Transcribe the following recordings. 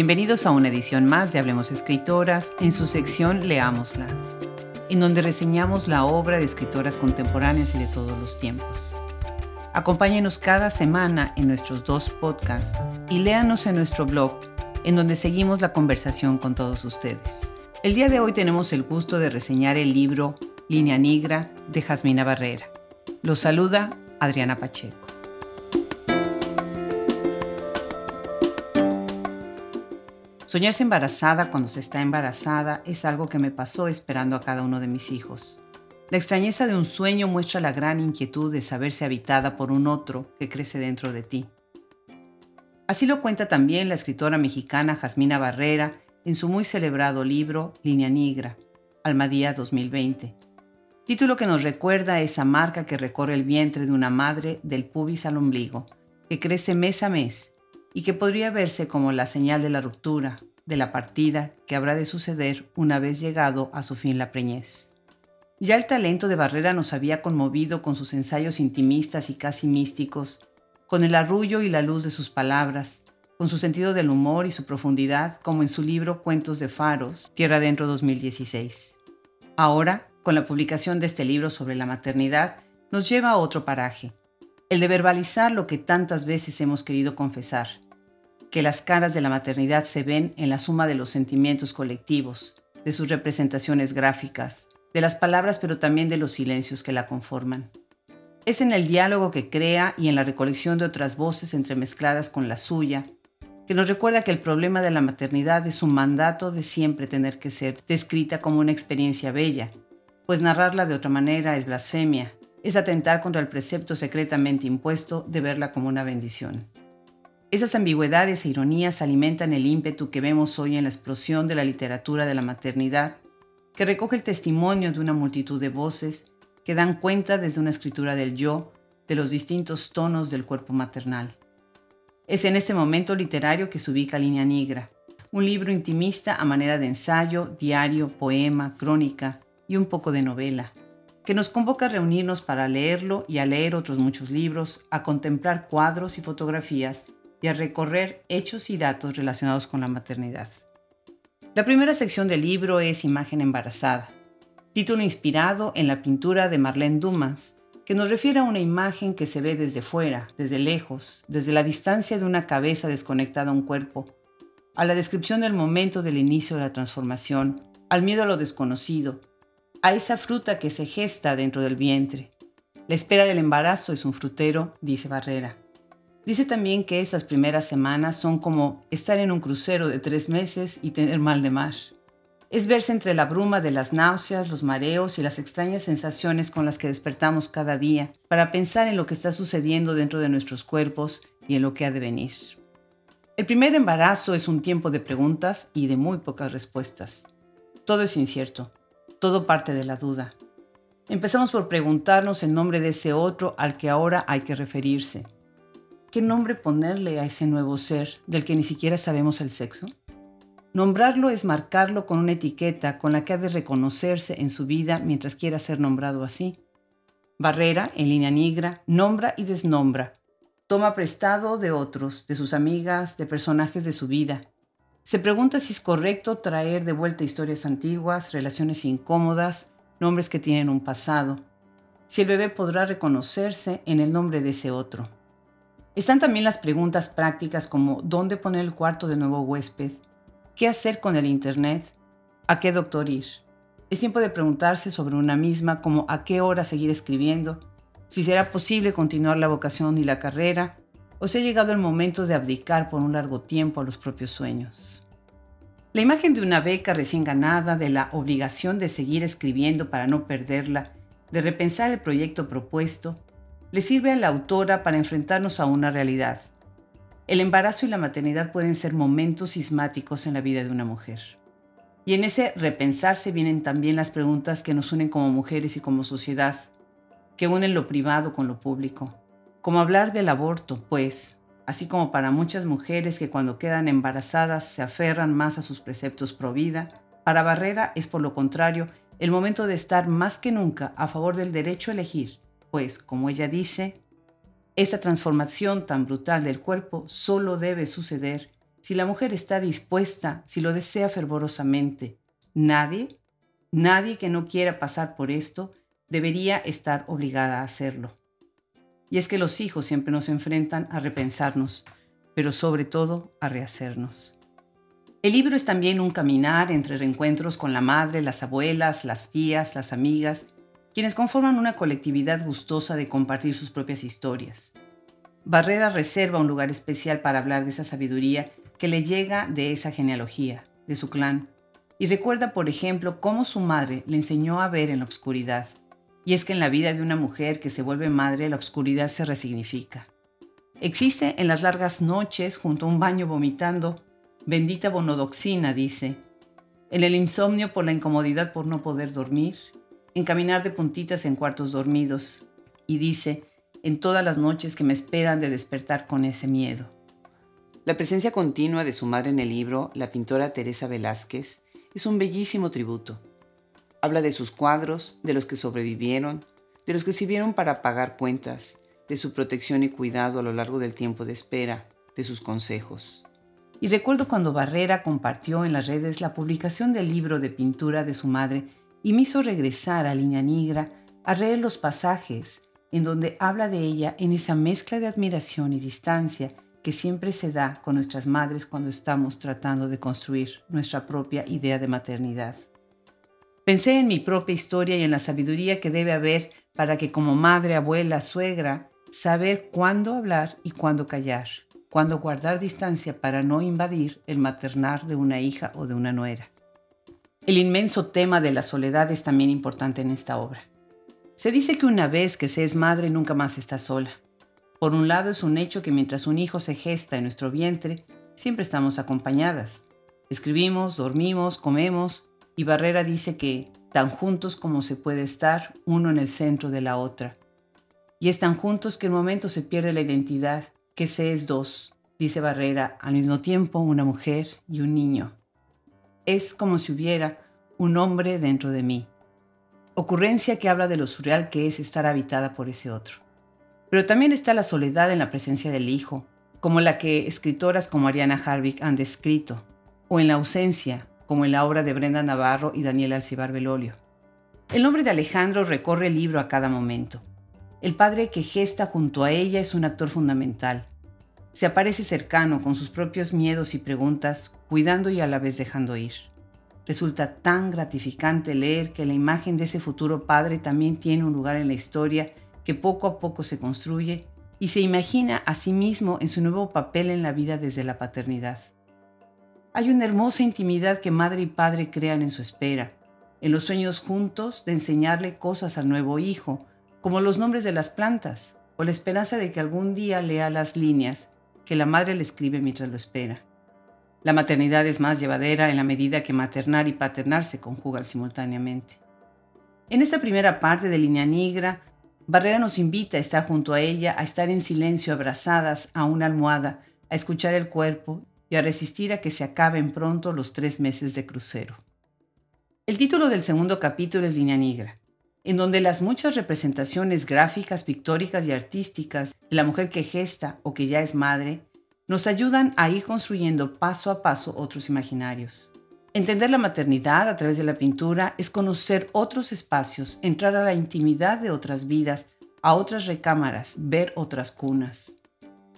Bienvenidos a una edición más de Hablemos Escritoras en su sección Leámoslas, en donde reseñamos la obra de escritoras contemporáneas y de todos los tiempos. Acompáñenos cada semana en nuestros dos podcasts y léanos en nuestro blog, en donde seguimos la conversación con todos ustedes. El día de hoy tenemos el gusto de reseñar el libro Línea Negra de Jasmina Barrera. Los saluda Adriana Pacheco. Soñarse embarazada cuando se está embarazada es algo que me pasó esperando a cada uno de mis hijos. La extrañeza de un sueño muestra la gran inquietud de saberse habitada por un otro que crece dentro de ti. Así lo cuenta también la escritora mexicana Jasmina Barrera en su muy celebrado libro Línea Negra, Almadía 2020, título que nos recuerda esa marca que recorre el vientre de una madre del pubis al ombligo, que crece mes a mes y que podría verse como la señal de la ruptura, de la partida que habrá de suceder una vez llegado a su fin la preñez. Ya el talento de Barrera nos había conmovido con sus ensayos intimistas y casi místicos, con el arrullo y la luz de sus palabras, con su sentido del humor y su profundidad, como en su libro Cuentos de Faros, Tierra Dentro 2016. Ahora, con la publicación de este libro sobre la maternidad, nos lleva a otro paraje, el de verbalizar lo que tantas veces hemos querido confesar, que las caras de la maternidad se ven en la suma de los sentimientos colectivos, de sus representaciones gráficas, de las palabras pero también de los silencios que la conforman. Es en el diálogo que crea y en la recolección de otras voces entremezcladas con la suya, que nos recuerda que el problema de la maternidad es un mandato de siempre tener que ser descrita como una experiencia bella, pues narrarla de otra manera es blasfemia, es atentar contra el precepto secretamente impuesto de verla como una bendición. Esas ambigüedades e ironías alimentan el ímpetu que vemos hoy en la explosión de la literatura de la maternidad, que recoge el testimonio de una multitud de voces que dan cuenta desde una escritura del yo de los distintos tonos del cuerpo maternal. Es en este momento literario que se ubica Línea Negra, un libro intimista a manera de ensayo, diario, poema, crónica y un poco de novela que nos convoca a reunirnos para leerlo y a leer otros muchos libros, a contemplar cuadros y fotografías y a recorrer hechos y datos relacionados con la maternidad. La primera sección del libro es Imagen embarazada, título inspirado en la pintura de Marlene Dumas, que nos refiere a una imagen que se ve desde fuera, desde lejos, desde la distancia de una cabeza desconectada a un cuerpo, a la descripción del momento del inicio de la transformación, al miedo a lo desconocido, a esa fruta que se gesta dentro del vientre. La espera del embarazo es un frutero, dice Barrera. Dice también que esas primeras semanas son como estar en un crucero de tres meses y tener mal de mar. Es verse entre la bruma de las náuseas, los mareos y las extrañas sensaciones con las que despertamos cada día para pensar en lo que está sucediendo dentro de nuestros cuerpos y en lo que ha de venir. El primer embarazo es un tiempo de preguntas y de muy pocas respuestas. Todo es incierto todo parte de la duda. Empezamos por preguntarnos el nombre de ese otro al que ahora hay que referirse. ¿Qué nombre ponerle a ese nuevo ser del que ni siquiera sabemos el sexo? Nombrarlo es marcarlo con una etiqueta con la que ha de reconocerse en su vida mientras quiera ser nombrado así. Barrera, en línea negra, nombra y desnombra. Toma prestado de otros, de sus amigas, de personajes de su vida, se pregunta si es correcto traer de vuelta historias antiguas, relaciones incómodas, nombres que tienen un pasado, si el bebé podrá reconocerse en el nombre de ese otro. Están también las preguntas prácticas como dónde poner el cuarto de nuevo huésped, qué hacer con el Internet, a qué doctor ir. Es tiempo de preguntarse sobre una misma como a qué hora seguir escribiendo, si será posible continuar la vocación y la carrera, o si ha llegado el momento de abdicar por un largo tiempo a los propios sueños. La imagen de una beca recién ganada, de la obligación de seguir escribiendo para no perderla, de repensar el proyecto propuesto, le sirve a la autora para enfrentarnos a una realidad. El embarazo y la maternidad pueden ser momentos sismáticos en la vida de una mujer. Y en ese repensarse vienen también las preguntas que nos unen como mujeres y como sociedad, que unen lo privado con lo público, como hablar del aborto, pues, así como para muchas mujeres que cuando quedan embarazadas se aferran más a sus preceptos pro vida, para Barrera es por lo contrario el momento de estar más que nunca a favor del derecho a elegir, pues, como ella dice, esta transformación tan brutal del cuerpo solo debe suceder si la mujer está dispuesta, si lo desea fervorosamente, nadie, nadie que no quiera pasar por esto, debería estar obligada a hacerlo. Y es que los hijos siempre nos enfrentan a repensarnos, pero sobre todo a rehacernos. El libro es también un caminar entre reencuentros con la madre, las abuelas, las tías, las amigas, quienes conforman una colectividad gustosa de compartir sus propias historias. Barrera reserva un lugar especial para hablar de esa sabiduría que le llega de esa genealogía, de su clan, y recuerda, por ejemplo, cómo su madre le enseñó a ver en la oscuridad. Y es que en la vida de una mujer que se vuelve madre, la oscuridad se resignifica. Existe en las largas noches, junto a un baño vomitando, bendita bonodoxina, dice, en el insomnio por la incomodidad por no poder dormir, en caminar de puntitas en cuartos dormidos, y dice, en todas las noches que me esperan de despertar con ese miedo. La presencia continua de su madre en el libro, la pintora Teresa Velázquez, es un bellísimo tributo. Habla de sus cuadros, de los que sobrevivieron, de los que sirvieron para pagar cuentas, de su protección y cuidado a lo largo del tiempo de espera, de sus consejos. Y recuerdo cuando Barrera compartió en las redes la publicación del libro de pintura de su madre y me hizo regresar a Línea Negra a leer los pasajes en donde habla de ella en esa mezcla de admiración y distancia que siempre se da con nuestras madres cuando estamos tratando de construir nuestra propia idea de maternidad. Pensé en mi propia historia y en la sabiduría que debe haber para que como madre, abuela, suegra, saber cuándo hablar y cuándo callar, cuándo guardar distancia para no invadir el maternar de una hija o de una nuera. El inmenso tema de la soledad es también importante en esta obra. Se dice que una vez que se es madre nunca más está sola. Por un lado es un hecho que mientras un hijo se gesta en nuestro vientre, siempre estamos acompañadas. Escribimos, dormimos, comemos, y Barrera dice que tan juntos como se puede estar uno en el centro de la otra. Y están juntos que en momento se pierde la identidad, que se es dos, dice Barrera, al mismo tiempo una mujer y un niño. Es como si hubiera un hombre dentro de mí. Ocurrencia que habla de lo surreal que es estar habitada por ese otro. Pero también está la soledad en la presencia del hijo, como la que escritoras como Ariana Harvick han descrito, o en la ausencia, como en la obra de Brenda Navarro y Daniel Alcibar Belolio. El nombre de Alejandro recorre el libro a cada momento. El padre que gesta junto a ella es un actor fundamental. Se aparece cercano con sus propios miedos y preguntas, cuidando y a la vez dejando ir. Resulta tan gratificante leer que la imagen de ese futuro padre también tiene un lugar en la historia que poco a poco se construye y se imagina a sí mismo en su nuevo papel en la vida desde la paternidad. Hay una hermosa intimidad que madre y padre crean en su espera, en los sueños juntos de enseñarle cosas al nuevo hijo, como los nombres de las plantas, o la esperanza de que algún día lea las líneas que la madre le escribe mientras lo espera. La maternidad es más llevadera en la medida que maternar y paternar se conjugan simultáneamente. En esta primera parte de Línea Negra, Barrera nos invita a estar junto a ella, a estar en silencio abrazadas a una almohada, a escuchar el cuerpo y a resistir a que se acaben pronto los tres meses de crucero. El título del segundo capítulo es Línea Negra, en donde las muchas representaciones gráficas, pictóricas y artísticas de la mujer que gesta o que ya es madre nos ayudan a ir construyendo paso a paso otros imaginarios. Entender la maternidad a través de la pintura es conocer otros espacios, entrar a la intimidad de otras vidas, a otras recámaras, ver otras cunas.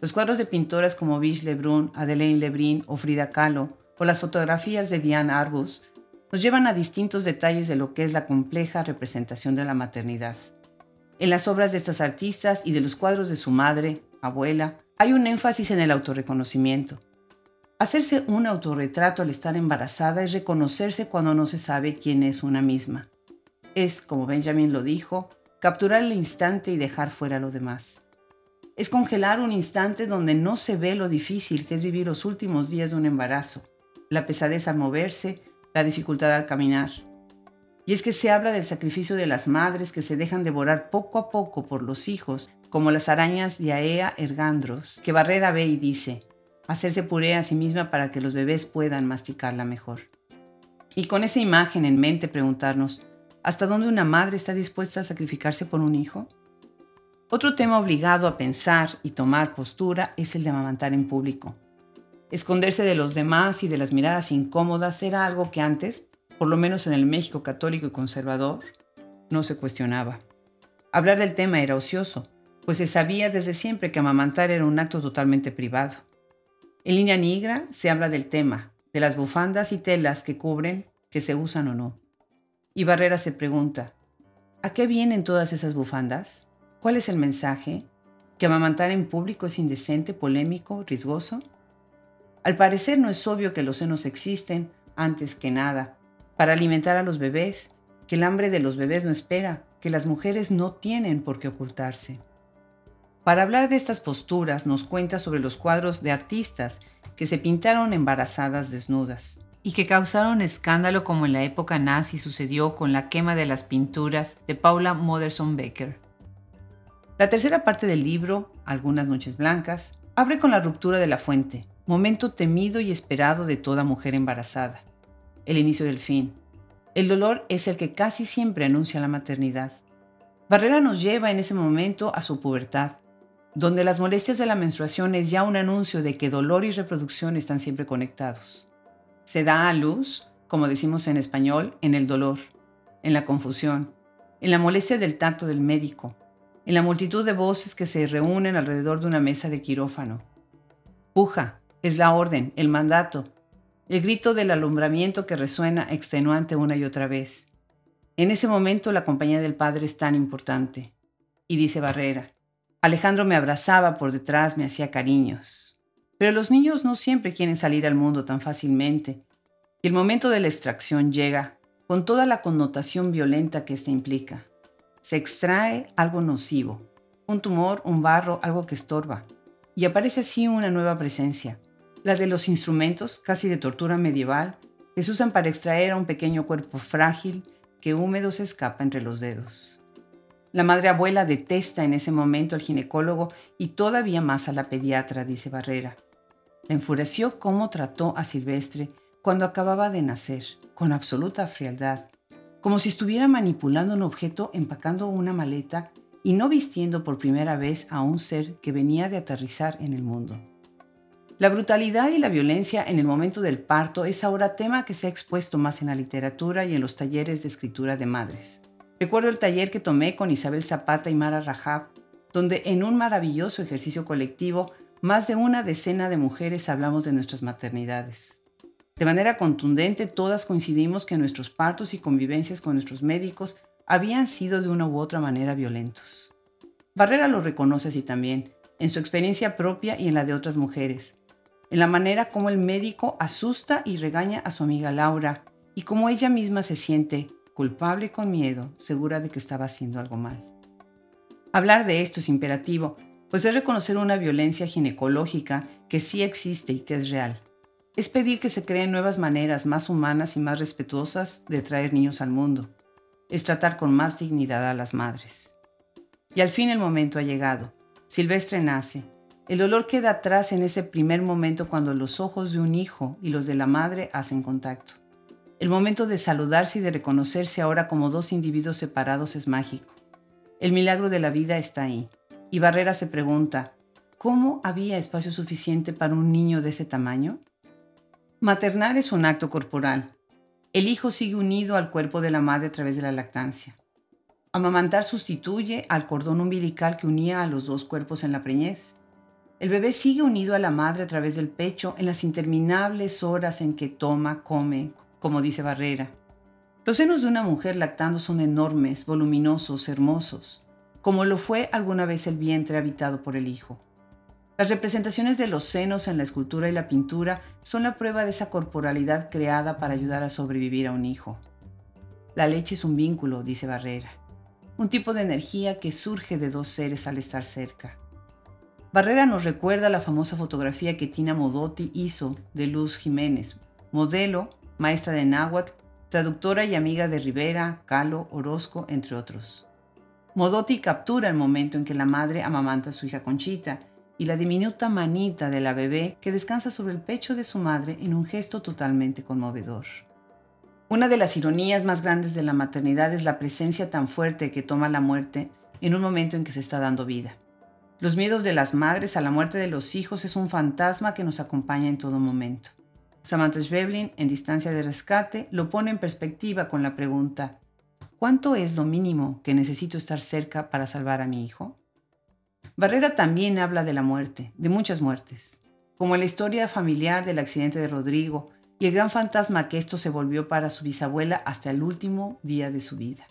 Los cuadros de pintoras como Biche Lebrun, Adelaine Lebrun o Frida Kahlo, o las fotografías de Diane Arbus, nos llevan a distintos detalles de lo que es la compleja representación de la maternidad. En las obras de estas artistas y de los cuadros de su madre, abuela, hay un énfasis en el autorreconocimiento, Hacerse un autorretrato al estar embarazada es reconocerse cuando no se sabe quién es una misma. Es, como Benjamin lo dijo, capturar el instante y dejar fuera lo demás. Es congelar un instante donde no se ve lo difícil que es vivir los últimos días de un embarazo, la pesadez al moverse, la dificultad al caminar. Y es que se habla del sacrificio de las madres que se dejan devorar poco a poco por los hijos, como las arañas de Aea ergandros, que Barrera ve y dice, hacerse puré a sí misma para que los bebés puedan masticarla mejor. Y con esa imagen en mente preguntarnos, ¿hasta dónde una madre está dispuesta a sacrificarse por un hijo? Otro tema obligado a pensar y tomar postura es el de amamantar en público. Esconderse de los demás y de las miradas incómodas era algo que antes, por lo menos en el México católico y conservador, no se cuestionaba. Hablar del tema era ocioso, pues se sabía desde siempre que amamantar era un acto totalmente privado. En línea negra se habla del tema, de las bufandas y telas que cubren, que se usan o no. Y Barrera se pregunta, ¿a qué vienen todas esas bufandas? ¿Cuál es el mensaje? ¿Que amamantar en público es indecente, polémico, riesgoso? Al parecer no es obvio que los senos existen, antes que nada, para alimentar a los bebés, que el hambre de los bebés no espera, que las mujeres no tienen por qué ocultarse. Para hablar de estas posturas nos cuenta sobre los cuadros de artistas que se pintaron embarazadas desnudas y que causaron escándalo como en la época nazi sucedió con la quema de las pinturas de Paula Modersohn Becker. La tercera parte del libro, Algunas noches blancas, abre con la ruptura de la fuente, momento temido y esperado de toda mujer embarazada, el inicio del fin. El dolor es el que casi siempre anuncia la maternidad. Barrera nos lleva en ese momento a su pubertad, donde las molestias de la menstruación es ya un anuncio de que dolor y reproducción están siempre conectados. Se da a luz, como decimos en español, en el dolor, en la confusión, en la molestia del tacto del médico, en la multitud de voces que se reúnen alrededor de una mesa de quirófano. Puja, es la orden, el mandato, el grito del alumbramiento que resuena extenuante una y otra vez. En ese momento la compañía del Padre es tan importante. Y dice Barrera, Alejandro me abrazaba por detrás, me hacía cariños. Pero los niños no siempre quieren salir al mundo tan fácilmente. Y el momento de la extracción llega, con toda la connotación violenta que ésta implica. Se extrae algo nocivo, un tumor, un barro, algo que estorba. Y aparece así una nueva presencia, la de los instrumentos, casi de tortura medieval, que se usan para extraer a un pequeño cuerpo frágil que húmedo se escapa entre los dedos. La madre abuela detesta en ese momento al ginecólogo y todavía más a la pediatra, dice Barrera. La enfureció cómo trató a Silvestre cuando acababa de nacer, con absoluta frialdad, como si estuviera manipulando un objeto empacando una maleta y no vistiendo por primera vez a un ser que venía de aterrizar en el mundo. La brutalidad y la violencia en el momento del parto es ahora tema que se ha expuesto más en la literatura y en los talleres de escritura de madres. Recuerdo el taller que tomé con Isabel Zapata y Mara Rajab, donde en un maravilloso ejercicio colectivo, más de una decena de mujeres hablamos de nuestras maternidades. De manera contundente, todas coincidimos que nuestros partos y convivencias con nuestros médicos habían sido de una u otra manera violentos. Barrera lo reconoce así también, en su experiencia propia y en la de otras mujeres, en la manera como el médico asusta y regaña a su amiga Laura y cómo ella misma se siente culpable con miedo, segura de que estaba haciendo algo mal. Hablar de esto es imperativo, pues es reconocer una violencia ginecológica que sí existe y que es real. Es pedir que se creen nuevas maneras más humanas y más respetuosas de traer niños al mundo. Es tratar con más dignidad a las madres. Y al fin el momento ha llegado. Silvestre nace. El dolor queda atrás en ese primer momento cuando los ojos de un hijo y los de la madre hacen contacto. El momento de saludarse y de reconocerse ahora como dos individuos separados es mágico. El milagro de la vida está ahí. Y Barrera se pregunta, ¿cómo había espacio suficiente para un niño de ese tamaño? Maternar es un acto corporal. El hijo sigue unido al cuerpo de la madre a través de la lactancia. Amamantar sustituye al cordón umbilical que unía a los dos cuerpos en la preñez. El bebé sigue unido a la madre a través del pecho en las interminables horas en que toma, come, como dice Barrera. Los senos de una mujer lactando son enormes, voluminosos, hermosos, como lo fue alguna vez el vientre habitado por el hijo. Las representaciones de los senos en la escultura y la pintura son la prueba de esa corporalidad creada para ayudar a sobrevivir a un hijo. La leche es un vínculo, dice Barrera, un tipo de energía que surge de dos seres al estar cerca. Barrera nos recuerda la famosa fotografía que Tina Modotti hizo de Luz Jiménez, modelo maestra de náhuatl, traductora y amiga de Rivera, Calo, Orozco, entre otros. Modotti captura el momento en que la madre amamanta a su hija Conchita y la diminuta manita de la bebé que descansa sobre el pecho de su madre en un gesto totalmente conmovedor. Una de las ironías más grandes de la maternidad es la presencia tan fuerte que toma la muerte en un momento en que se está dando vida. Los miedos de las madres a la muerte de los hijos es un fantasma que nos acompaña en todo momento. Samantha Schweblin, en Distancia de Rescate, lo pone en perspectiva con la pregunta, ¿cuánto es lo mínimo que necesito estar cerca para salvar a mi hijo? Barrera también habla de la muerte, de muchas muertes, como la historia familiar del accidente de Rodrigo y el gran fantasma que esto se volvió para su bisabuela hasta el último día de su vida.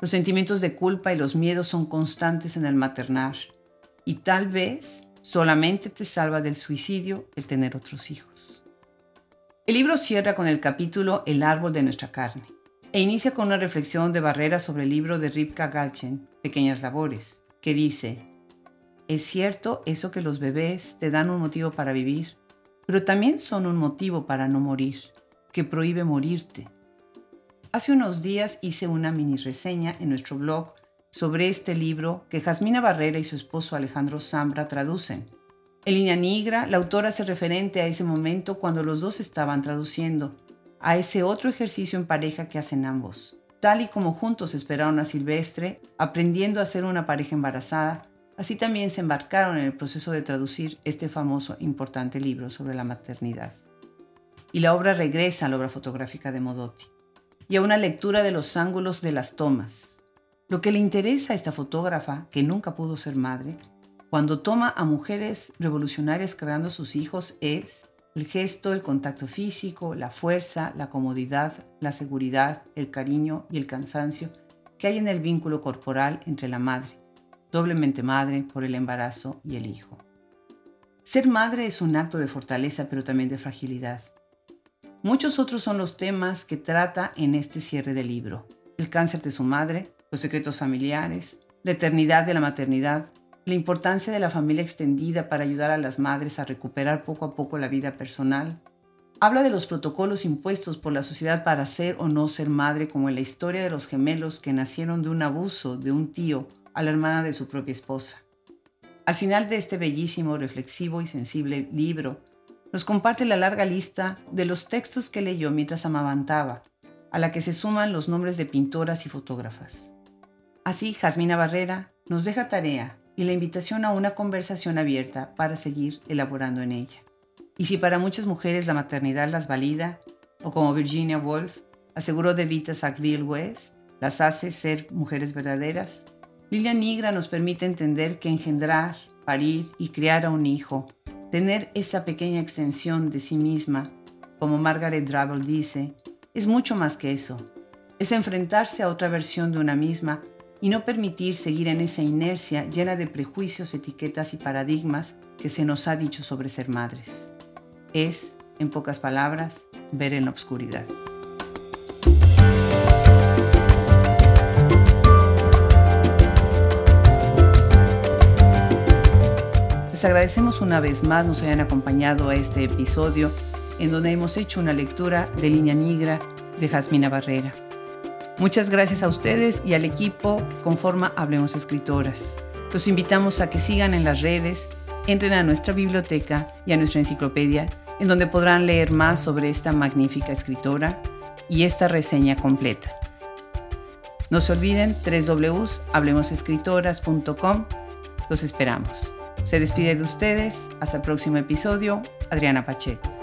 Los sentimientos de culpa y los miedos son constantes en el maternar y tal vez solamente te salva del suicidio el tener otros hijos. El libro cierra con el capítulo El árbol de nuestra carne e inicia con una reflexión de Barrera sobre el libro de Ripka Galchen, Pequeñas Labores, que dice, es cierto eso que los bebés te dan un motivo para vivir, pero también son un motivo para no morir, que prohíbe morirte. Hace unos días hice una mini reseña en nuestro blog sobre este libro que Jasmina Barrera y su esposo Alejandro Zambra traducen. En línea negra, la autora hace referente a ese momento cuando los dos estaban traduciendo, a ese otro ejercicio en pareja que hacen ambos. Tal y como juntos esperaron a Silvestre, aprendiendo a ser una pareja embarazada, así también se embarcaron en el proceso de traducir este famoso importante libro sobre la maternidad. Y la obra regresa a la obra fotográfica de Modotti y a una lectura de los ángulos de las tomas. Lo que le interesa a esta fotógrafa, que nunca pudo ser madre, cuando toma a mujeres revolucionarias creando sus hijos es el gesto, el contacto físico, la fuerza, la comodidad, la seguridad, el cariño y el cansancio que hay en el vínculo corporal entre la madre, doblemente madre por el embarazo y el hijo. Ser madre es un acto de fortaleza pero también de fragilidad. Muchos otros son los temas que trata en este cierre del libro. El cáncer de su madre, los secretos familiares, la eternidad de la maternidad, la importancia de la familia extendida para ayudar a las madres a recuperar poco a poco la vida personal. Habla de los protocolos impuestos por la sociedad para ser o no ser madre, como en la historia de los gemelos que nacieron de un abuso de un tío a la hermana de su propia esposa. Al final de este bellísimo, reflexivo y sensible libro, nos comparte la larga lista de los textos que leyó mientras amamantaba, a la que se suman los nombres de pintoras y fotógrafas. Así, Jasmina Barrera nos deja tarea y la invitación a una conversación abierta para seguir elaborando en ella. Y si para muchas mujeres la maternidad las valida, o como Virginia Woolf aseguró de Vita Sackville West, las hace ser mujeres verdaderas, Lilia Nigra nos permite entender que engendrar, parir y criar a un hijo Tener esa pequeña extensión de sí misma, como Margaret Drabble dice, es mucho más que eso. Es enfrentarse a otra versión de una misma y no permitir seguir en esa inercia llena de prejuicios, etiquetas y paradigmas que se nos ha dicho sobre ser madres. Es, en pocas palabras, ver en la oscuridad. Les agradecemos una vez más nos hayan acompañado a este episodio en donde hemos hecho una lectura de Línea Negra de Jasmina Barrera. Muchas gracias a ustedes y al equipo que conforma Hablemos Escritoras. Los invitamos a que sigan en las redes, entren a nuestra biblioteca y a nuestra enciclopedia, en donde podrán leer más sobre esta magnífica escritora y esta reseña completa. No se olviden www.hablemosescritoras.com. Los esperamos. Se despide de ustedes. Hasta el próximo episodio. Adriana Pacheco.